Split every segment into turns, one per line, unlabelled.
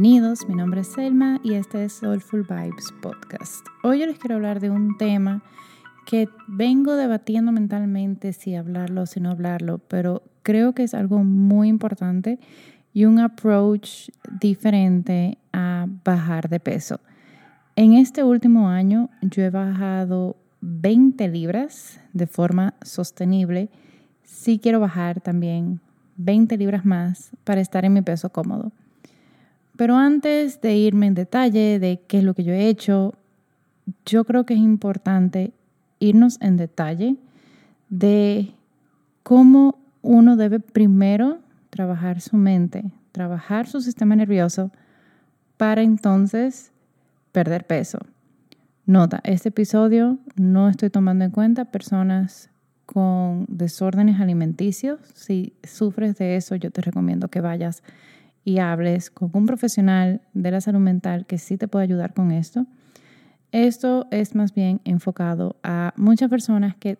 Bienvenidos, mi nombre es Selma y este es Soulful Vibes Podcast. Hoy yo les quiero hablar de un tema que vengo debatiendo mentalmente si hablarlo o si no hablarlo, pero creo que es algo muy importante y un approach diferente a bajar de peso. En este último año yo he bajado 20 libras de forma sostenible. Sí quiero bajar también 20 libras más para estar en mi peso cómodo. Pero antes de irme en detalle de qué es lo que yo he hecho, yo creo que es importante irnos en detalle de cómo uno debe primero trabajar su mente, trabajar su sistema nervioso para entonces perder peso. Nota, este episodio no estoy tomando en cuenta personas con desórdenes alimenticios. Si sufres de eso, yo te recomiendo que vayas y hables con un profesional de la salud mental que sí te puede ayudar con esto. Esto es más bien enfocado a muchas personas que,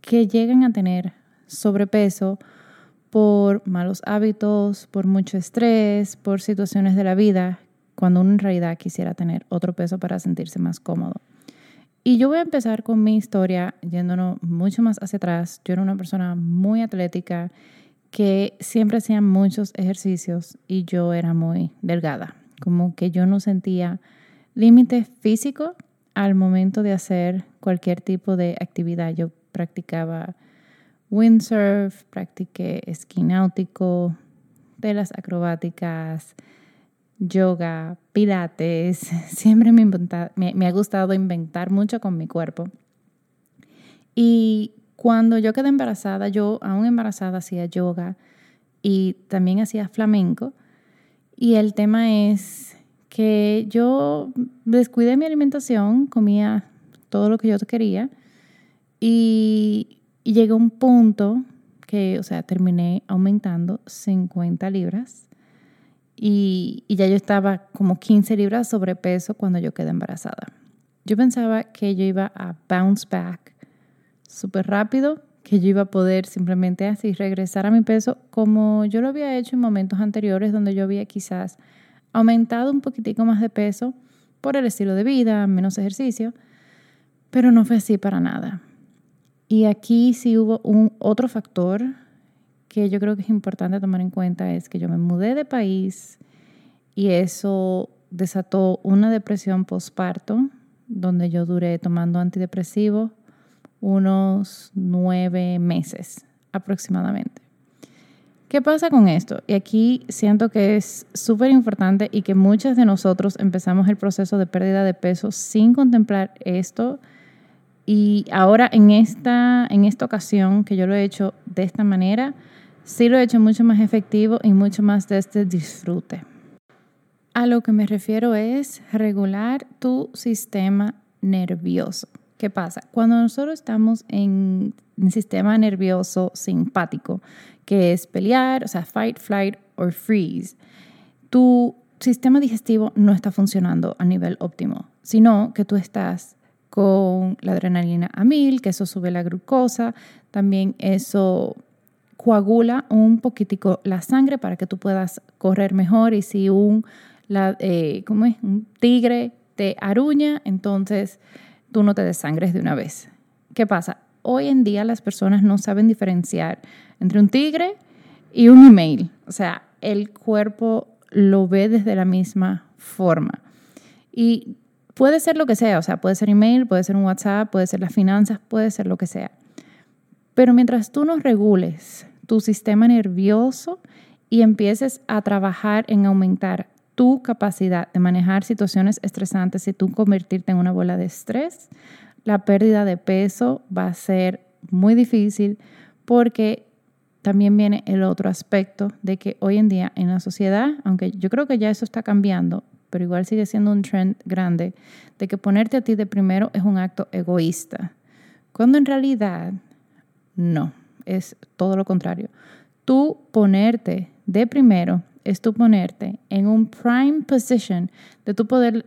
que llegan a tener sobrepeso por malos hábitos, por mucho estrés, por situaciones de la vida, cuando en realidad quisiera tener otro peso para sentirse más cómodo. Y yo voy a empezar con mi historia yéndonos mucho más hacia atrás. Yo era una persona muy atlética que siempre hacían muchos ejercicios y yo era muy delgada, como que yo no sentía límite físico al momento de hacer cualquier tipo de actividad. Yo practicaba windsurf, practiqué esquí náutico, telas acrobáticas, yoga, pilates. Siempre me, me, me ha gustado inventar mucho con mi cuerpo. Y cuando yo quedé embarazada, yo aún embarazada hacía yoga y también hacía flamenco. Y el tema es que yo descuidé mi alimentación, comía todo lo que yo quería y, llegué a un punto que, o sea, terminé aumentando 50 libras y, y, ya yo estaba como 15 libras sobrepeso cuando yo quedé embarazada. Yo pensaba que yo iba a bounce back súper rápido, que yo iba a poder simplemente así regresar a mi peso como yo lo había hecho en momentos anteriores donde yo había quizás aumentado un poquitico más de peso por el estilo de vida, menos ejercicio, pero no fue así para nada. Y aquí sí hubo un otro factor que yo creo que es importante tomar en cuenta es que yo me mudé de país y eso desató una depresión postparto donde yo duré tomando antidepresivos unos nueve meses aproximadamente. ¿Qué pasa con esto? Y aquí siento que es súper importante y que muchas de nosotros empezamos el proceso de pérdida de peso sin contemplar esto. Y ahora en esta, en esta ocasión que yo lo he hecho de esta manera, sí lo he hecho mucho más efectivo y mucho más de este disfrute. A lo que me refiero es regular tu sistema nervioso. ¿Qué pasa? Cuando nosotros estamos en un sistema nervioso simpático, que es pelear, o sea, fight, flight or freeze, tu sistema digestivo no está funcionando a nivel óptimo, sino que tú estás con la adrenalina a mil, que eso sube la glucosa, también eso coagula un poquitico la sangre para que tú puedas correr mejor y si un, la, eh, ¿cómo es? un tigre te aruña, entonces tú no te desangres de una vez. ¿Qué pasa? Hoy en día las personas no saben diferenciar entre un tigre y un email. O sea, el cuerpo lo ve desde la misma forma. Y puede ser lo que sea, o sea, puede ser email, puede ser un WhatsApp, puede ser las finanzas, puede ser lo que sea. Pero mientras tú no regules tu sistema nervioso y empieces a trabajar en aumentar tu capacidad de manejar situaciones estresantes y tú convertirte en una bola de estrés, la pérdida de peso va a ser muy difícil porque también viene el otro aspecto de que hoy en día en la sociedad, aunque yo creo que ya eso está cambiando, pero igual sigue siendo un trend grande, de que ponerte a ti de primero es un acto egoísta, cuando en realidad no, es todo lo contrario. Tú ponerte de primero es tú ponerte en un prime position de tu poder,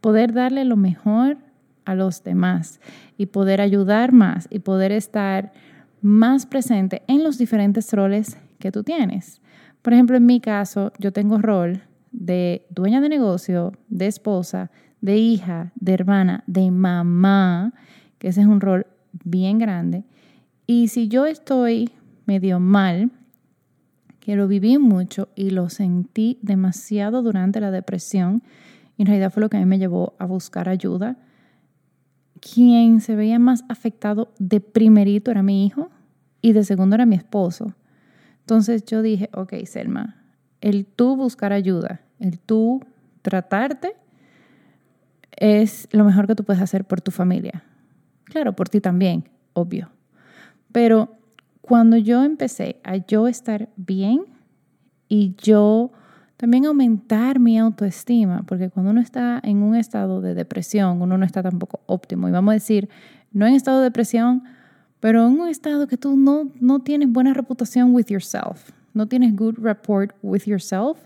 poder darle lo mejor a los demás y poder ayudar más y poder estar más presente en los diferentes roles que tú tienes. Por ejemplo, en mi caso, yo tengo rol de dueña de negocio, de esposa, de hija, de hermana, de mamá, que ese es un rol bien grande. Y si yo estoy medio mal, que lo viví mucho y lo sentí demasiado durante la depresión, en realidad fue lo que a mí me llevó a buscar ayuda. Quien se veía más afectado de primerito era mi hijo y de segundo era mi esposo. Entonces yo dije, ok, Selma, el tú buscar ayuda, el tú tratarte, es lo mejor que tú puedes hacer por tu familia. Claro, por ti también, obvio. Pero cuando yo empecé a yo estar bien y yo también aumentar mi autoestima, porque cuando uno está en un estado de depresión, uno no está tampoco óptimo. Y vamos a decir, no en estado de depresión, pero en un estado que tú no, no tienes buena reputación with yourself, no tienes good rapport with yourself,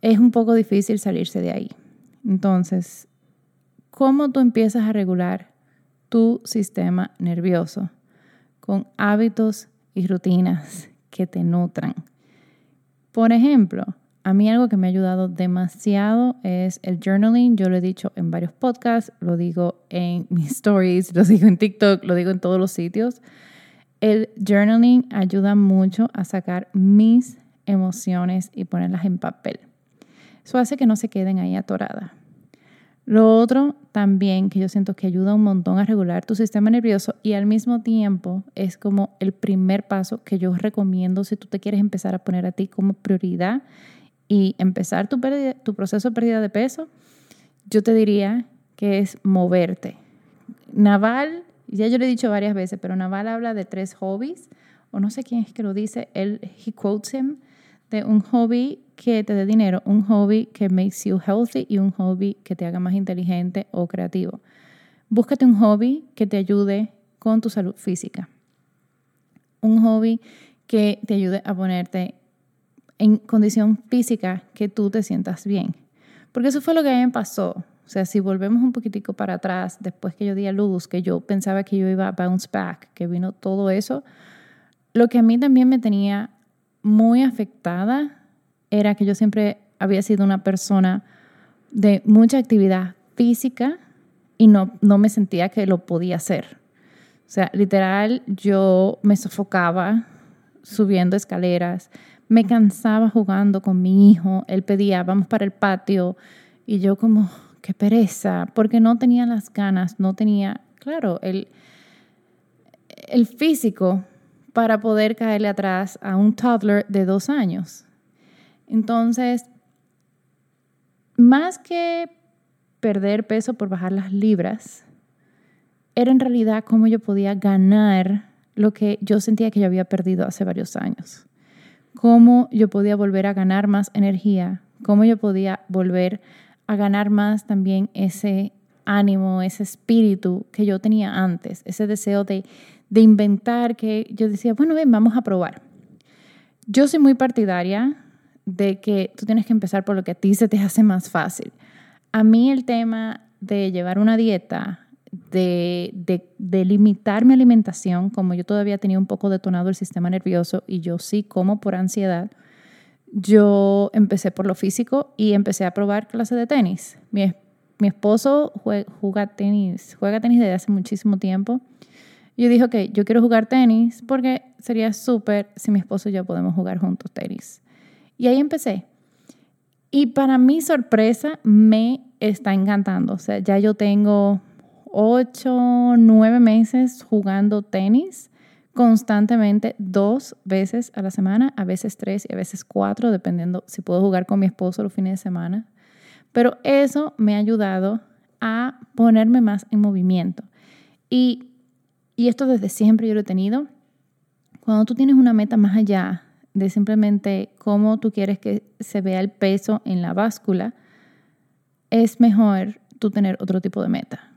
es un poco difícil salirse de ahí. Entonces, ¿cómo tú empiezas a regular tu sistema nervioso? Con hábitos y rutinas que te nutran. Por ejemplo, a mí algo que me ha ayudado demasiado es el journaling. Yo lo he dicho en varios podcasts, lo digo en mis stories, lo digo en TikTok, lo digo en todos los sitios. El journaling ayuda mucho a sacar mis emociones y ponerlas en papel. Eso hace que no se queden ahí atoradas. Lo otro también que yo siento que ayuda un montón a regular tu sistema nervioso y al mismo tiempo es como el primer paso que yo recomiendo si tú te quieres empezar a poner a ti como prioridad y empezar tu, tu proceso de pérdida de peso, yo te diría que es moverte. Naval, ya yo le he dicho varias veces, pero Naval habla de tres hobbies, o no sé quién es que lo dice, él, he quotes him, de un hobby que te dé dinero, un hobby que makes you healthy y un hobby que te haga más inteligente o creativo. Búscate un hobby que te ayude con tu salud física. Un hobby que te ayude a ponerte en condición física que tú te sientas bien. Porque eso fue lo que a mí me pasó. O sea, si volvemos un poquitico para atrás, después que yo di a luz, que yo pensaba que yo iba a bounce back, que vino todo eso, lo que a mí también me tenía muy afectada era que yo siempre había sido una persona de mucha actividad física y no, no me sentía que lo podía hacer. O sea, literal, yo me sofocaba subiendo escaleras, me cansaba jugando con mi hijo, él pedía, vamos para el patio, y yo como, qué pereza, porque no tenía las ganas, no tenía, claro, el, el físico para poder caerle atrás a un toddler de dos años. Entonces, más que perder peso por bajar las libras, era en realidad cómo yo podía ganar lo que yo sentía que yo había perdido hace varios años. Cómo yo podía volver a ganar más energía, cómo yo podía volver a ganar más también ese ánimo, ese espíritu que yo tenía antes, ese deseo de, de inventar que yo decía, bueno, ven, vamos a probar. Yo soy muy partidaria de que tú tienes que empezar por lo que a ti se te hace más fácil. A mí el tema de llevar una dieta, de, de, limitar mi alimentación, como yo todavía tenía un poco detonado el sistema nervioso y yo sí como por ansiedad, yo empecé por lo físico y empecé a probar clases de tenis. Mi, mi esposo juega, tenis, juega tenis desde hace muchísimo tiempo. Yo dije, ok, yo quiero jugar tenis porque sería súper si mi esposo y yo podemos jugar juntos tenis. Y ahí empecé. Y para mi sorpresa, me está encantando. O sea, ya yo tengo ocho, nueve meses jugando tenis constantemente dos veces a la semana, a veces tres y a veces cuatro, dependiendo si puedo jugar con mi esposo los fines de semana. Pero eso me ha ayudado a ponerme más en movimiento. Y, y esto desde siempre yo lo he tenido. Cuando tú tienes una meta más allá de simplemente cómo tú quieres que se vea el peso en la báscula, es mejor tú tener otro tipo de meta.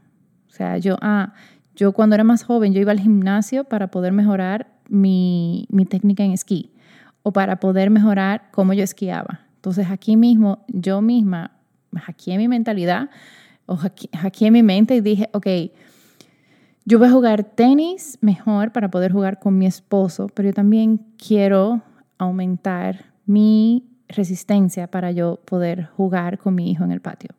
O sea, yo, ah, yo cuando era más joven, yo iba al gimnasio para poder mejorar mi, mi técnica en esquí o para poder mejorar cómo yo esquiaba. Entonces aquí mismo, yo misma, aquí en mi mentalidad, o aquí en mi mente y dije, ok, yo voy a jugar tenis mejor para poder jugar con mi esposo, pero yo también quiero aumentar mi resistencia para yo poder jugar con mi hijo en el patio.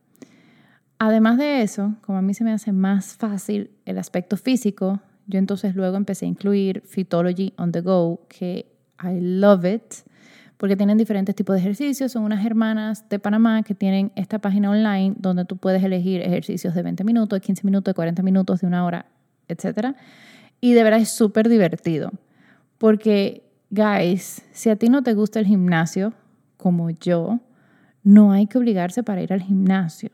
Además de eso, como a mí se me hace más fácil el aspecto físico, yo entonces luego empecé a incluir Phytology on the Go, que I love it, porque tienen diferentes tipos de ejercicios. Son unas hermanas de Panamá que tienen esta página online donde tú puedes elegir ejercicios de 20 minutos, de 15 minutos, de 40 minutos, de una hora, etc. Y de verdad es súper divertido, porque, guys, si a ti no te gusta el gimnasio, como yo, no hay que obligarse para ir al gimnasio.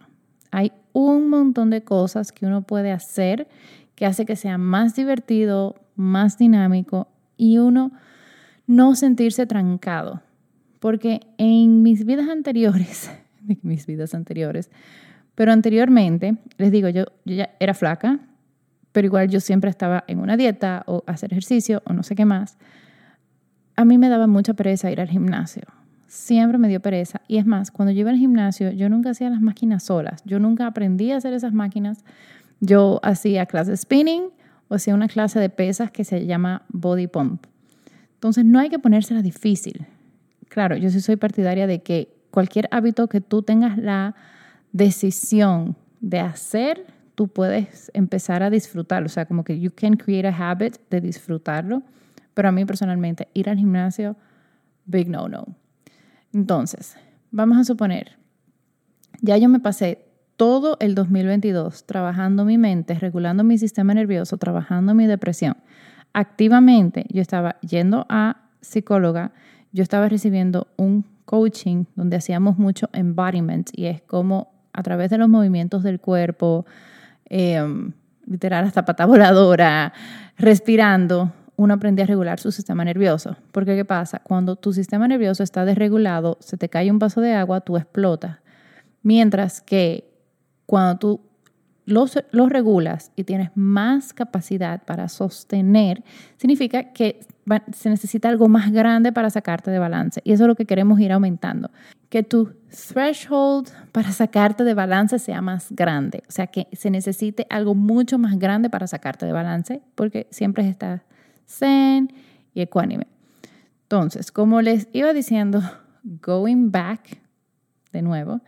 Hay un montón de cosas que uno puede hacer que hace que sea más divertido, más dinámico y uno no sentirse trancado. Porque en mis vidas anteriores, mis vidas anteriores, pero anteriormente, les digo, yo, yo ya era flaca, pero igual yo siempre estaba en una dieta o hacer ejercicio o no sé qué más. A mí me daba mucha pereza ir al gimnasio. Siempre me dio pereza. Y es más, cuando yo iba al gimnasio, yo nunca hacía las máquinas solas. Yo nunca aprendí a hacer esas máquinas. Yo hacía clases de spinning o hacía una clase de pesas que se llama body pump. Entonces no hay que ponérsela difícil. Claro, yo sí soy partidaria de que cualquier hábito que tú tengas la decisión de hacer, tú puedes empezar a disfrutarlo. O sea, como que you can create a habit de disfrutarlo. Pero a mí personalmente, ir al gimnasio, big no no. Entonces, vamos a suponer, ya yo me pasé todo el 2022 trabajando mi mente, regulando mi sistema nervioso, trabajando mi depresión activamente yo estaba yendo a psicóloga, yo estaba recibiendo un coaching donde hacíamos mucho embodiment y es como a través de los movimientos del cuerpo, em, literal hasta pata voladora, respirando, uno aprende a regular su sistema nervioso. Porque ¿qué pasa? Cuando tu sistema nervioso está desregulado, se te cae un vaso de agua, tú explotas. Mientras que cuando tú los, regulas y tienes más capacidad para sostener, significa que se necesita algo más grande para sacarte de balance. Y eso es lo que queremos ir aumentando. Que tu threshold para sacarte de balance sea más grande. O sea, que se necesite algo mucho más grande para sacarte de balance, porque siempre estás zen y ecuánime. Entonces, como les iba diciendo, going back, de nuevo,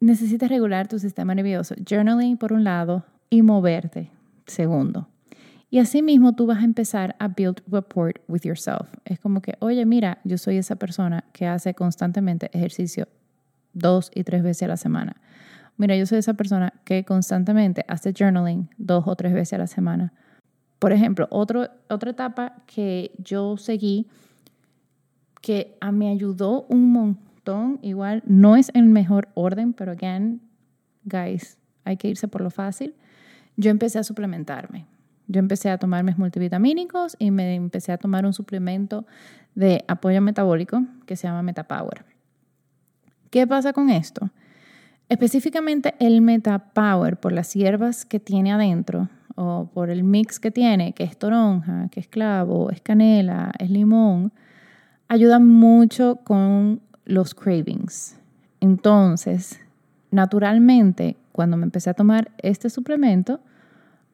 necesitas regular tu sistema nervioso. Journaling por un lado y moverte, segundo. Y así mismo tú vas a empezar a build rapport with yourself. Es como que, oye, mira, yo soy esa persona que hace constantemente ejercicio dos y tres veces a la semana. Mira, yo soy esa persona que constantemente hace journaling dos o tres veces a la semana. Por ejemplo, otro, otra etapa que yo seguí que me ayudó un montón igual no es en mejor orden, pero again, guys, hay que irse por lo fácil. Yo empecé a suplementarme. Yo empecé a tomar mis multivitamínicos y me empecé a tomar un suplemento de apoyo metabólico que se llama MetaPower. ¿Qué pasa con esto? Específicamente el MetaPower, por las hierbas que tiene adentro o por el mix que tiene, que es toronja, que es clavo, es canela, es limón, ayuda mucho con los cravings. Entonces, naturalmente, cuando me empecé a tomar este suplemento,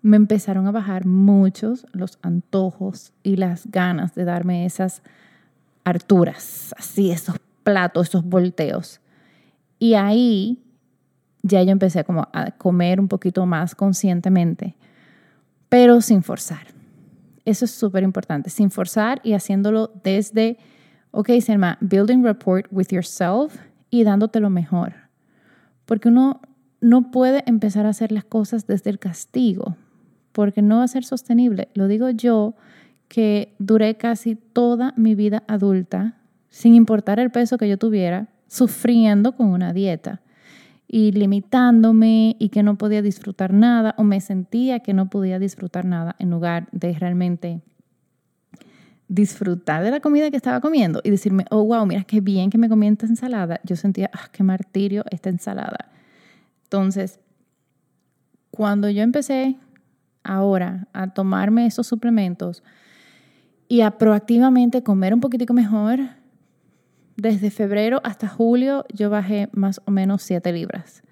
me empezaron a bajar muchos los antojos y las ganas de darme esas harturas, así, esos platos, esos volteos. Y ahí ya yo empecé como a comer un poquito más conscientemente, pero sin forzar. Eso es súper importante, sin forzar y haciéndolo desde Ok, Selma, building rapport with yourself y dándote lo mejor. Porque uno no puede empezar a hacer las cosas desde el castigo, porque no va a ser sostenible. Lo digo yo que duré casi toda mi vida adulta, sin importar el peso que yo tuviera, sufriendo con una dieta y limitándome y que no podía disfrutar nada o me sentía que no podía disfrutar nada en lugar de realmente disfrutar de la comida que estaba comiendo y decirme, oh, wow, mira qué bien que me comí esta ensalada, yo sentía, ah, qué martirio esta ensalada. Entonces, cuando yo empecé ahora a tomarme esos suplementos y a proactivamente comer un poquitico mejor, desde febrero hasta julio yo bajé más o menos 7 libras.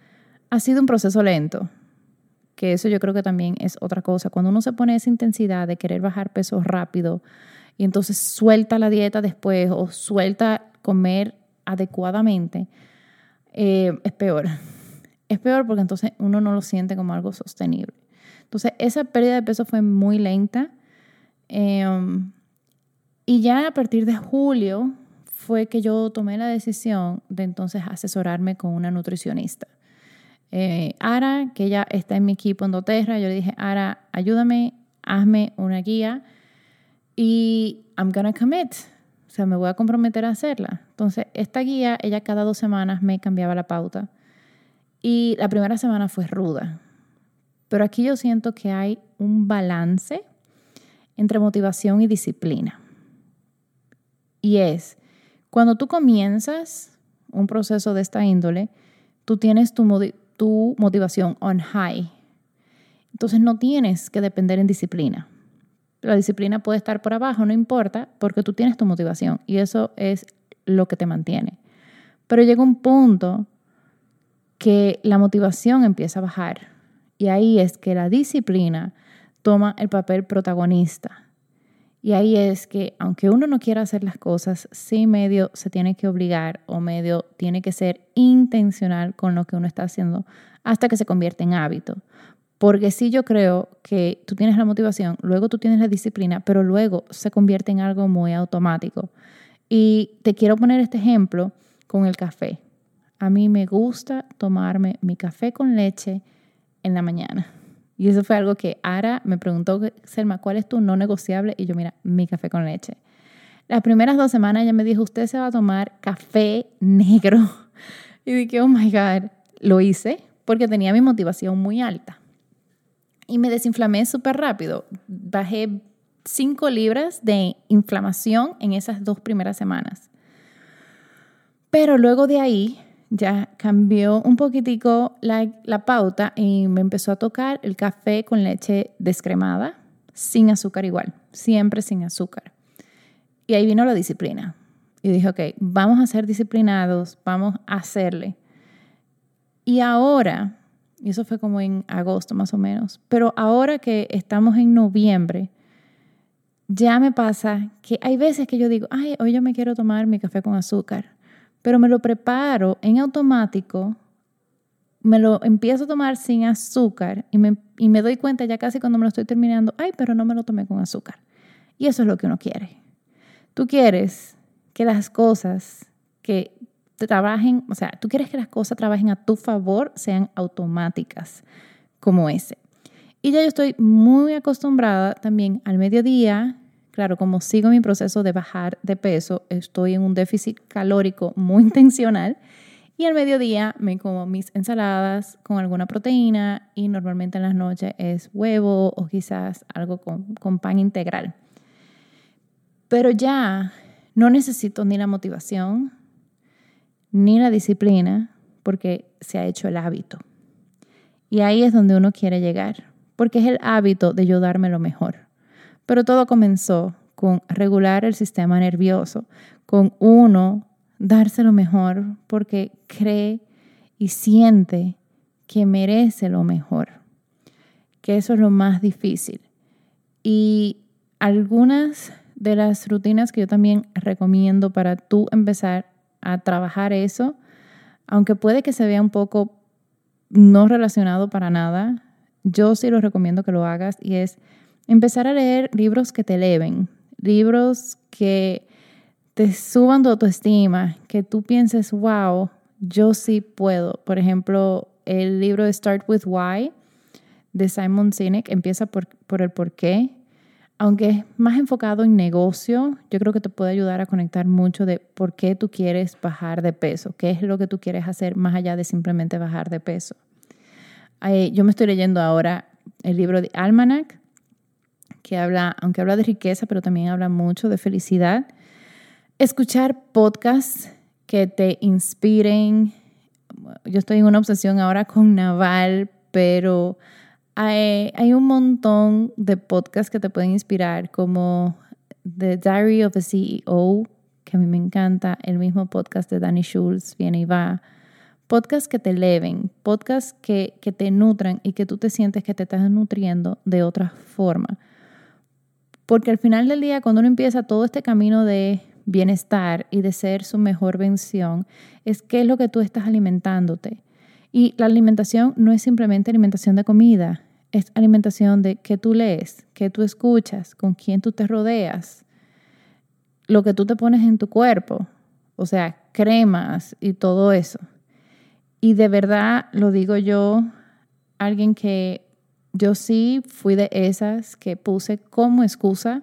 Ha sido un proceso lento, que eso yo creo que también es otra cosa. Cuando uno se pone esa intensidad de querer bajar peso rápido, y entonces suelta la dieta después o suelta comer adecuadamente, eh, es peor. Es peor porque entonces uno no lo siente como algo sostenible. Entonces, esa pérdida de peso fue muy lenta. Em, y ya a partir de julio fue que yo tomé la decisión de entonces asesorarme con una nutricionista. Eh, Ara, que ella está en mi equipo en doTERRA, yo le dije, Ara, ayúdame, hazme una guía y I'm gonna commit. O sea, me voy a comprometer a hacerla. Entonces, esta guía, ella cada dos semanas me cambiaba la pauta. Y la primera semana fue ruda. Pero aquí yo siento que hay un balance entre motivación y disciplina. Y es, cuando tú comienzas un proceso de esta índole, tú tienes tu, motivación on high. Entonces no tienes que depender en disciplina. La disciplina puede estar por abajo, no importa, porque tú tienes tu motivación y eso es lo que te mantiene. Pero llega un punto que la motivación empieza a bajar y ahí es que la disciplina toma el papel protagonista. Y ahí es que aunque uno no quiera hacer las cosas, sí medio se tiene que obligar o medio tiene que ser intencional con lo que uno está haciendo hasta que se convierte en hábito. Porque sí yo creo que tú tienes la motivación, luego tú tienes la disciplina, pero luego se convierte en algo muy automático. Y te quiero poner este ejemplo con el café. A mí me gusta tomarme mi café con leche en la mañana. Y eso fue algo que Ara me preguntó, Selma, ¿cuál es tu no negociable? Y yo, mira, mi café con leche. Las primeras dos semanas ella me dijo, usted se va a tomar café negro. Y dije, oh my God, lo hice porque tenía mi motivación muy alta. Y me desinflamé súper rápido. Bajé 5 libras de inflamación en esas dos primeras semanas. Pero luego de ahí ya cambió un poquitico la, la, pauta y me empezó a tocar el café con leche descremada, sin azúcar igual, siempre sin azúcar. Y ahí vino la disciplina. Y dije, ok, vamos a ser disciplinados, vamos a hacerle. Y ahora, y eso fue como en agosto más o menos, pero ahora que estamos en noviembre, ya me pasa que hay veces que yo digo, ay, hoy yo me quiero tomar mi café con azúcar pero me lo preparo en automático, me lo empiezo a tomar sin azúcar y me, doy cuenta ya casi cuando me lo estoy terminando, ay, pero no me lo tomé con azúcar. Y eso es lo que uno quiere. Tú quieres que las cosas que trabajen, o sea, tú quieres que las cosas trabajen a tu favor, sean automáticas, como ese. Y ya yo estoy muy acostumbrada también al mediodía Claro, como sigo mi proceso de bajar de peso, estoy en un déficit calórico muy intencional y al mediodía me como mis ensaladas con alguna proteína y normalmente en las noches es huevo o quizás algo con, con pan integral. Pero ya no necesito ni la motivación ni la disciplina porque se ha hecho el hábito. Y ahí es donde uno quiere llegar, porque es el hábito de yo darme lo mejor. Pero todo comenzó con regular el sistema nervioso, con uno darse lo mejor porque cree y siente que merece lo mejor, que eso es lo más difícil. Y algunas de las rutinas que yo también recomiendo para tú empezar a trabajar eso, aunque puede que se vea un poco no relacionado para nada, yo sí lo recomiendo que lo hagas y es Empezar a leer libros que te eleven, libros que te suban tu autoestima, que tú pienses, wow, yo sí puedo. Por ejemplo, el libro Start with Why de Simon Sinek empieza por, el por qué. Aunque es más enfocado en negocio, yo creo que te puede ayudar a conectar mucho de por qué tú quieres bajar de peso, qué es lo que tú quieres hacer más allá de simplemente bajar de peso. Eh, yo me estoy leyendo ahora el libro de Almanac que habla, aunque habla de riqueza, pero también habla mucho de felicidad. Escuchar podcasts que te inspiren. Yo estoy en una obsesión ahora con Naval, pero hay, hay un montón de podcasts que te pueden inspirar, como The Diary of a CEO, que a mí me encanta, el mismo podcast de Danny Schultz, viene y va. Podcasts que te eleven, podcasts que, que te nutran y que tú te sientes que te estás nutriendo de otra forma. Porque al final del día, cuando uno empieza todo este camino de bienestar y de ser su mejor vención es qué es lo que tú estás alimentándote. Y la alimentación no es simplemente alimentación de comida, es alimentación de qué tú lees, qué tú escuchas, con quién tú te rodeas, lo que tú te pones en tu cuerpo, o sea, cremas y todo eso. Y de verdad lo digo yo, alguien que yo sí fui de esas que puse como excusa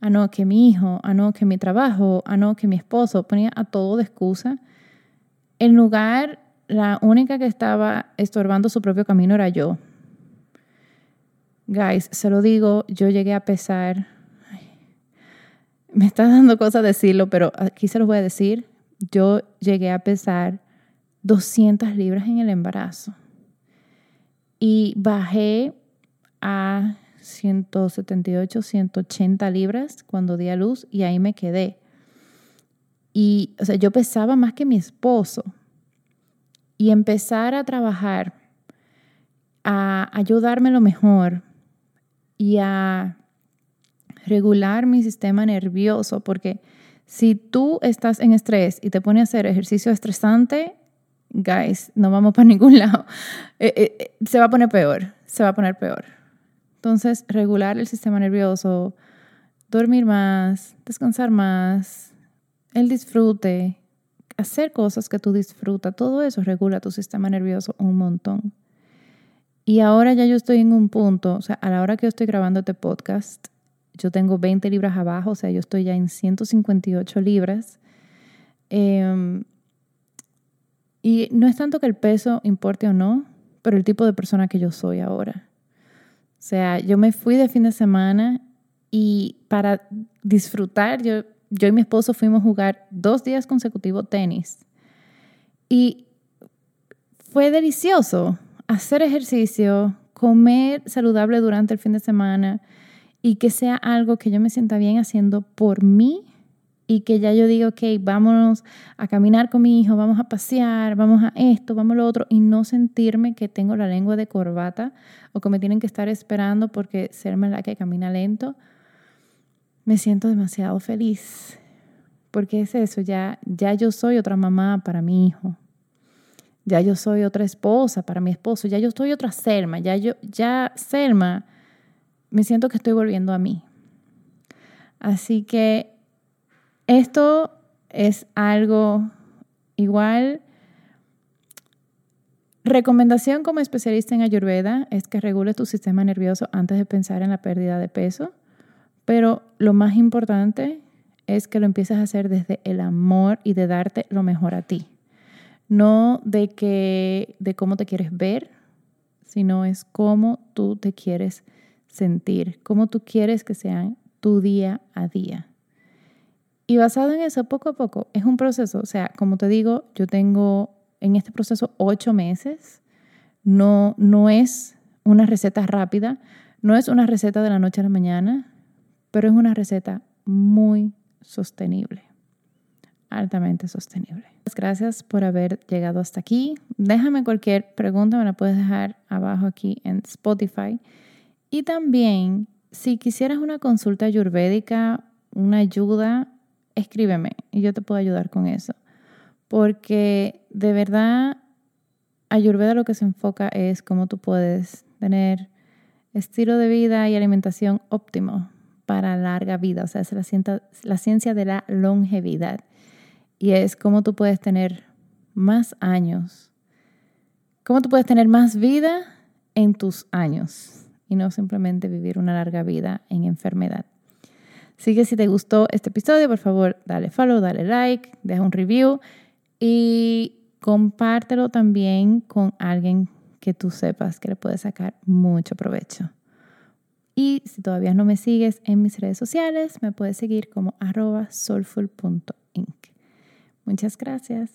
a no que mi hijo, a no que mi trabajo, a no que mi esposo, ponía a todo de excusa. En lugar, la única que estaba estorbando su propio camino era yo. Guys, se lo digo, yo llegué a pesar, me está dando cosa decirlo, pero aquí se los voy a decir, yo llegué a pesar 200 libras en el embarazo y bajé a 178, 180 libras cuando di a luz y ahí me quedé. Y, o sea, yo pesaba más que mi esposo. Y empezar a trabajar, a ayudarme lo mejor y a regular mi sistema nervioso, porque si tú estás en estrés y te pones a hacer ejercicio estresante, guys, no vamos para ningún lado. Eh, eh, eh, se va a poner peor, se va a poner peor. Entonces, regular el sistema nervioso, dormir más, descansar más, el disfrute, hacer cosas que tú disfrutas, todo eso regula tu sistema nervioso un montón. Y ahora ya yo estoy en un punto, o sea, a la hora que yo estoy grabando este podcast, yo tengo 20 libras abajo, o sea, yo estoy ya en 158 libras. Em, y no es tanto que el peso importe o no, pero el tipo de persona que yo soy ahora. O sea, yo me fui de fin de semana y para disfrutar, yo, yo y mi esposo fuimos a jugar dos días consecutivos tenis. Y fue delicioso hacer ejercicio, comer saludable durante el fin de semana y que sea algo que yo me sienta bien haciendo por mí y que ya yo diga, ok, vámonos a caminar con mi hijo, vamos a pasear, vamos a esto, vamos a lo otro, y no sentirme que tengo la lengua de corbata o que me tienen que estar esperando porque serme la que camina lento, me siento demasiado feliz. Porque es eso, ya, ya yo soy otra mamá para mi hijo. Ya yo soy otra esposa para mi esposo, ya yo soy otra Selma, ya yo, ya Selma, me siento que estoy volviendo a mí. Así que esto es algo igual. Recomendación como especialista en Ayurveda es que regule tu sistema nervioso antes de pensar en la pérdida de peso, pero lo más importante es que lo empieces a hacer desde el amor y de darte lo mejor a ti. No de que de cómo te quieres ver, sino es cómo tú te quieres sentir, cómo tú quieres que sea tu día a día. Y basado en eso, poco a poco, es un proceso. O sea, como te digo, yo tengo en este proceso ocho meses. No, no es una receta rápida, no es una receta de la noche a la mañana, pero es una receta muy sostenible, altamente sostenible. Gracias por haber llegado hasta aquí. Déjame cualquier pregunta, me la puedes dejar abajo aquí en Spotify. Y también, si quisieras una consulta ayurvédica, una ayuda, escríbeme y yo te puedo ayudar con eso. Porque de verdad, Ayurveda lo que se enfoca es cómo tú puedes tener estilo de vida y alimentación óptimo para larga vida. O sea, es la ciencia, la ciencia de la longevidad. Y es cómo tú puedes tener más años. Cómo tú puedes tener más vida en tus años y no simplemente vivir una larga vida en enfermedad. Así que si te gustó este episodio, por favor, dale follow, dale like, deja un review y compártelo también con alguien que tú sepas que le puede sacar mucho provecho. Y si todavía no me sigues en mis redes sociales, me puedes seguir como arroba soulful.inc. Muchas gracias.